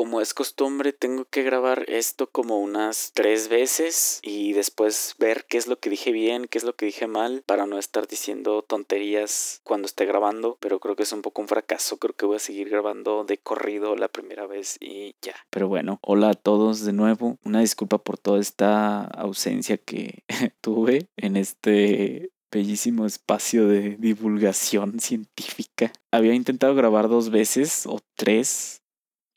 como es costumbre, tengo que grabar esto como unas tres veces y después ver qué es lo que dije bien, qué es lo que dije mal, para no estar diciendo tonterías cuando esté grabando. Pero creo que es un poco un fracaso. Creo que voy a seguir grabando de corrido la primera vez y ya. Pero bueno, hola a todos de nuevo. Una disculpa por toda esta ausencia que tuve en este bellísimo espacio de divulgación científica. Había intentado grabar dos veces o tres,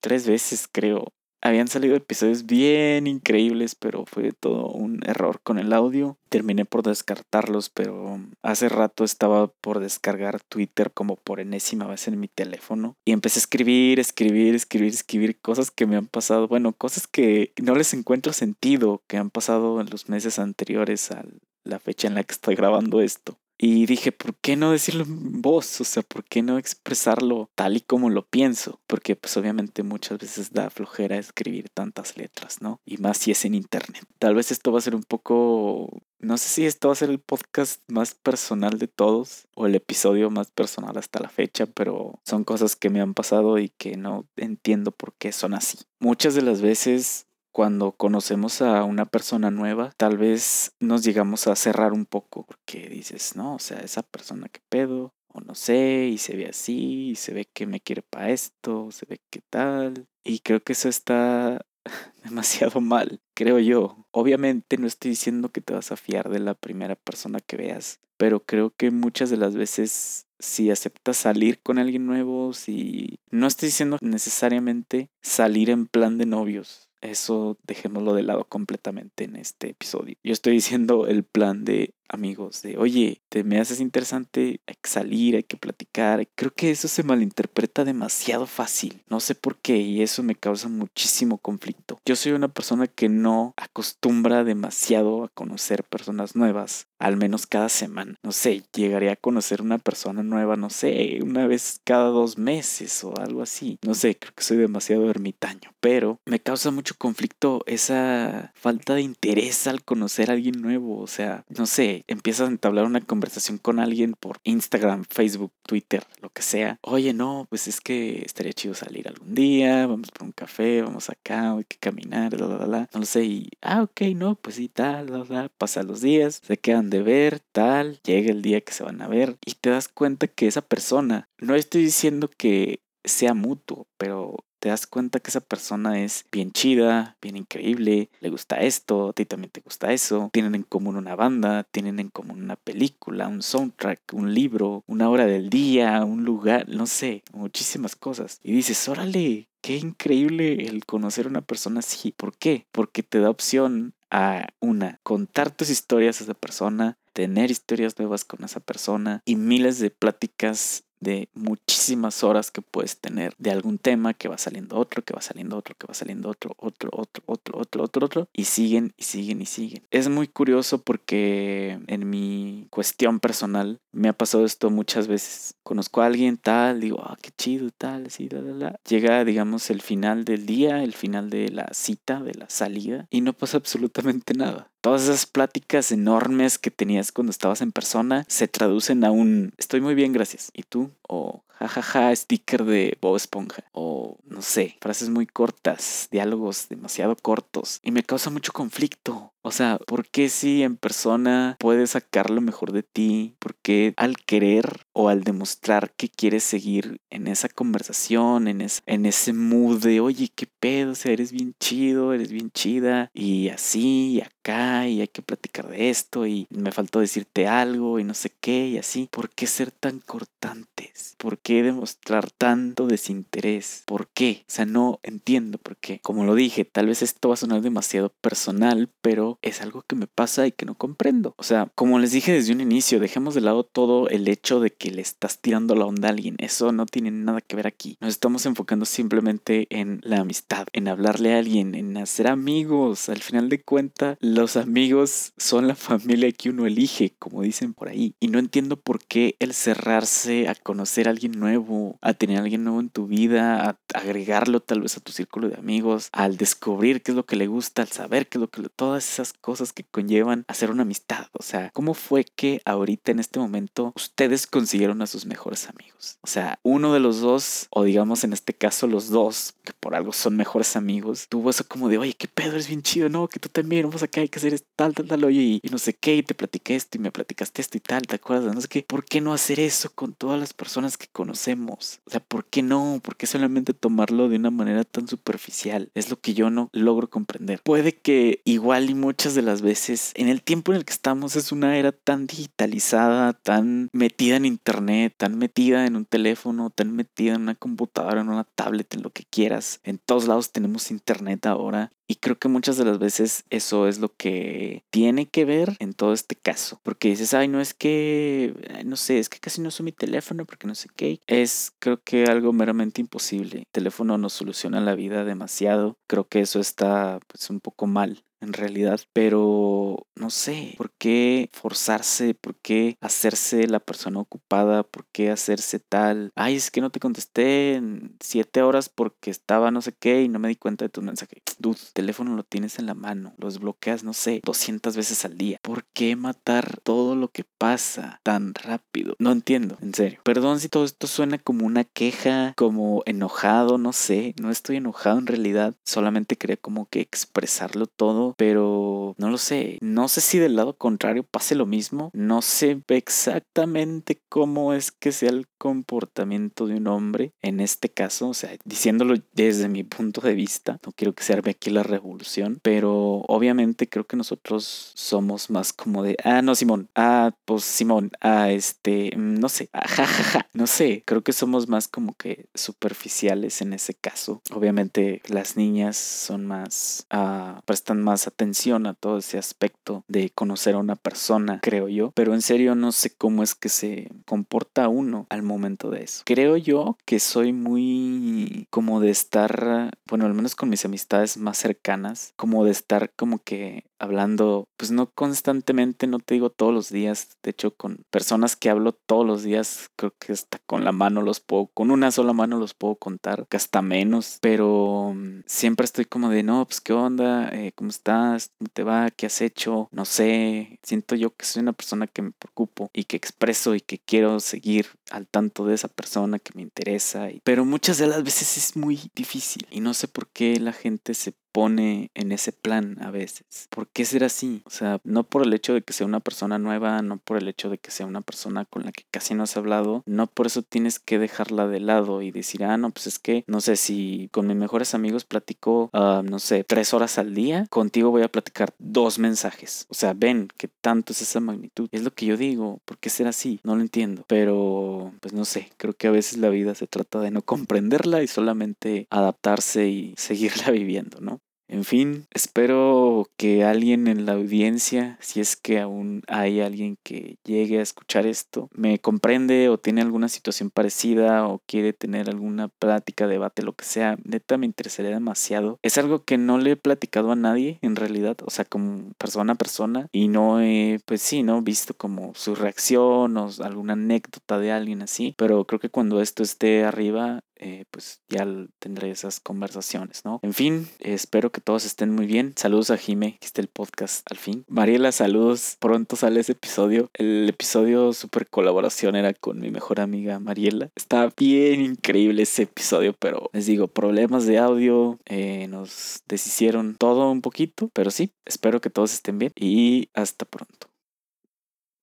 tres veces creo. Habían salido episodios bien increíbles, pero fue todo un error con el audio. Terminé por descartarlos, pero hace rato estaba por descargar Twitter como por enésima vez en mi teléfono. Y empecé a escribir, escribir, escribir, escribir cosas que me han pasado. Bueno, cosas que no les encuentro sentido, que han pasado en los meses anteriores a la fecha en la que estoy grabando esto. Y dije, ¿por qué no decirlo en voz? O sea, ¿por qué no expresarlo tal y como lo pienso? Porque pues obviamente muchas veces da flojera escribir tantas letras, ¿no? Y más si es en internet. Tal vez esto va a ser un poco... No sé si esto va a ser el podcast más personal de todos o el episodio más personal hasta la fecha, pero son cosas que me han pasado y que no entiendo por qué son así. Muchas de las veces cuando conocemos a una persona nueva, tal vez nos llegamos a cerrar un poco porque dices, no, o sea, esa persona que pedo, o no sé, y se ve así, y se ve que me quiere para esto, se ve que tal. Y creo que eso está demasiado mal, creo yo. Obviamente no estoy diciendo que te vas a fiar de la primera persona que veas, pero creo que muchas de las veces si aceptas salir con alguien nuevo, si no estoy diciendo necesariamente salir en plan de novios, eso dejémoslo de lado completamente en este episodio. Yo estoy diciendo el plan de amigos de, oye, te me haces interesante, salir, hay que platicar. Creo que eso se malinterpreta demasiado fácil. No sé por qué y eso me causa muchísimo conflicto. Yo soy una persona que no acostumbra demasiado a conocer personas nuevas, al menos cada semana. No sé, llegaré a conocer una persona nueva, no sé, una vez cada dos meses o algo así. No sé, creo que soy demasiado ermitaño, pero me causa mucho conflicto esa falta de interés al conocer a alguien nuevo. O sea, no sé, empiezas a entablar una conversación con alguien por Instagram, Facebook, Twitter, lo que sea. Oye, no, pues es que estaría chido salir algún día, vamos por un café, vamos acá, hay que caminar, la, la, la. No lo sé, y, ah, ok, no, pues sí, tal, la, la. Pasan los días, se quedan de ver, tal, llega el día que se van a ver y te das cuenta que esa persona, no estoy diciendo que sea mutuo, pero te das cuenta que esa persona es bien chida, bien increíble, le gusta esto, a ti también te gusta eso, tienen en común una banda, tienen en común una película, un soundtrack, un libro, una hora del día, un lugar, no sé, muchísimas cosas. Y dices, órale, qué increíble el conocer a una persona así. ¿Por qué? Porque te da opción a una, contar tus historias a esa persona, tener historias nuevas con esa persona y miles de pláticas de muchísimas horas que puedes tener de algún tema que va saliendo otro, que va saliendo otro, que va saliendo otro, otro, otro, otro, otro, otro, otro, y siguen y siguen y siguen. Es muy curioso porque en mi cuestión personal me ha pasado esto muchas veces. Conozco a alguien tal, digo, ah, qué chido, tal, así, la, la, la. Llega, digamos, el final del día, el final de la cita, de la salida, y no pasa absolutamente nada. Todas esas pláticas enormes que tenías cuando estabas en persona se traducen a un estoy muy bien, gracias. ¿Y tú? O jajaja, sticker de Bob Esponja. O no sé, frases muy cortas, diálogos demasiado cortos. Y me causa mucho conflicto. O sea, ¿por qué si en persona puedes sacar lo mejor de ti? ¿Por qué al querer o al demostrar que quieres seguir en esa conversación, en, en ese mood de, oye, qué pedo, o sea, eres bien chido, eres bien chida, y así, y acá, y hay que platicar de esto, y me faltó decirte algo, y no sé qué, y así? ¿Por qué ser tan cortantes? ¿Por qué demostrar tanto desinterés? ¿Por qué? O sea, no entiendo por qué. Como lo dije, tal vez esto va a sonar demasiado personal, pero es algo que me pasa y que no comprendo. O sea, como les dije desde un inicio, dejemos de lado todo el hecho de que le estás tirando la onda a alguien. Eso no tiene nada que ver aquí. Nos estamos enfocando simplemente en la amistad, en hablarle a alguien, en hacer amigos. Al final de cuentas, los amigos son la familia que uno elige, como dicen por ahí. Y no entiendo por qué el cerrarse a conocer a alguien nuevo, a tener a alguien nuevo en tu vida, a agregarlo tal vez a tu círculo de amigos, al descubrir qué es lo que le gusta, al saber qué es lo que le... todas esas cosas que conllevan hacer una amistad. O sea, ¿cómo fue que ahorita en este momento ustedes consiguieron a sus mejores amigos? O sea, uno de los dos, o digamos en este caso los dos, que por algo son mejores amigos, tuvo eso como de, oye, qué pedo, es bien chido, no, que tú también, vamos acá, hay que hacer tal, tal, tal, oye, y, y no sé qué, y te platiqué esto y me platicaste esto y tal, ¿te acuerdas? No sé qué, ¿por qué no hacer eso con todas las personas que conocemos? O sea, ¿por qué no? ¿Por qué solamente tomarlo de una manera tan superficial? Es lo que yo no logro comprender. Puede que igual y muchas de las veces en el tiempo en el que estamos es una era tan digitalizada, tan metida en internet, tan metida en un teléfono, tan metida en una computadora, en una tablet, en lo que quieras. En todos lados tenemos internet ahora y creo que muchas de las veces eso es lo que tiene que ver en todo este caso. Porque dices, ay, no es que, no sé, es que casi no uso mi teléfono porque no sé qué. Es creo que algo meramente imposible. El teléfono nos soluciona la vida demasiado. Creo que eso está pues un poco mal en realidad, pero no sé, ¿por qué forzarse? ¿Por qué hacerse la persona ocupada? ¿Por qué hacerse tal? Ay, es que no te contesté en siete horas porque estaba no sé qué y no me di cuenta de tu mensaje. Dude, el teléfono lo tienes en la mano, lo desbloqueas, no sé, 200 veces al día. ¿Por qué matar todo lo que pasa tan rápido? No entiendo, en serio. Perdón si todo esto suena como una queja, como enojado, no sé, no estoy enojado en realidad, solamente quería como que expresarlo todo pero no lo sé. No sé si del lado contrario pase lo mismo. No sé exactamente cómo es que sea el comportamiento de un hombre en este caso, o sea, diciéndolo desde mi punto de vista. No quiero que se arme aquí la revolución, pero obviamente creo que nosotros somos más como de, ah, no, Simón, ah, pues Simón, ah, este, mm, no sé, ah, jajaja, no sé, creo que somos más como que superficiales en ese caso. Obviamente las niñas son más, ah, prestan más atención a todo ese aspecto de conocer a una persona, creo yo. Pero en serio no sé cómo es que se comporta uno al momento de eso. Creo yo que soy muy como de estar, bueno, al menos con mis amistades más cercanas, como de estar como que hablando, pues no constantemente, no te digo todos los días, de hecho con personas que hablo todos los días, creo que hasta con la mano los puedo, con una sola mano los puedo contar, que hasta menos, pero mm, siempre estoy como de, no, pues qué onda, eh, ¿cómo estás? ¿Cómo te va? ¿Qué has hecho? No sé, siento yo que soy una persona que me preocupo y que expreso y que quiero seguir al tanto de esa persona que me interesa, pero muchas de las veces es muy difícil y no sé por qué la gente se pone en ese plan a veces. ¿Por qué ser así? O sea, no por el hecho de que sea una persona nueva, no por el hecho de que sea una persona con la que casi no has hablado, no por eso tienes que dejarla de lado y decir, ah, no, pues es que, no sé, si con mis mejores amigos platico, uh, no sé, tres horas al día, contigo voy a platicar dos mensajes. O sea, ven que tanto es esa magnitud. Es lo que yo digo, ¿por qué ser así? No lo entiendo. Pero, pues no sé, creo que a veces la vida se trata de no comprenderla y solamente adaptarse y seguirla viviendo, ¿no? En fin, espero que alguien en la audiencia, si es que aún hay alguien que llegue a escuchar esto, me comprende o tiene alguna situación parecida o quiere tener alguna plática, debate, lo que sea, neta me interesaría demasiado. Es algo que no le he platicado a nadie en realidad, o sea, como persona a persona y no he, pues sí, ¿no? Visto como su reacción o alguna anécdota de alguien así, pero creo que cuando esto esté arriba eh, pues ya tendré esas conversaciones, ¿no? En fin, espero que todos estén muy bien. Saludos a Jime, que está el podcast al fin. Mariela, saludos. Pronto sale ese episodio. El episodio super colaboración era con mi mejor amiga Mariela. Está bien increíble ese episodio, pero les digo, problemas de audio eh, nos deshicieron todo un poquito, pero sí, espero que todos estén bien y hasta pronto.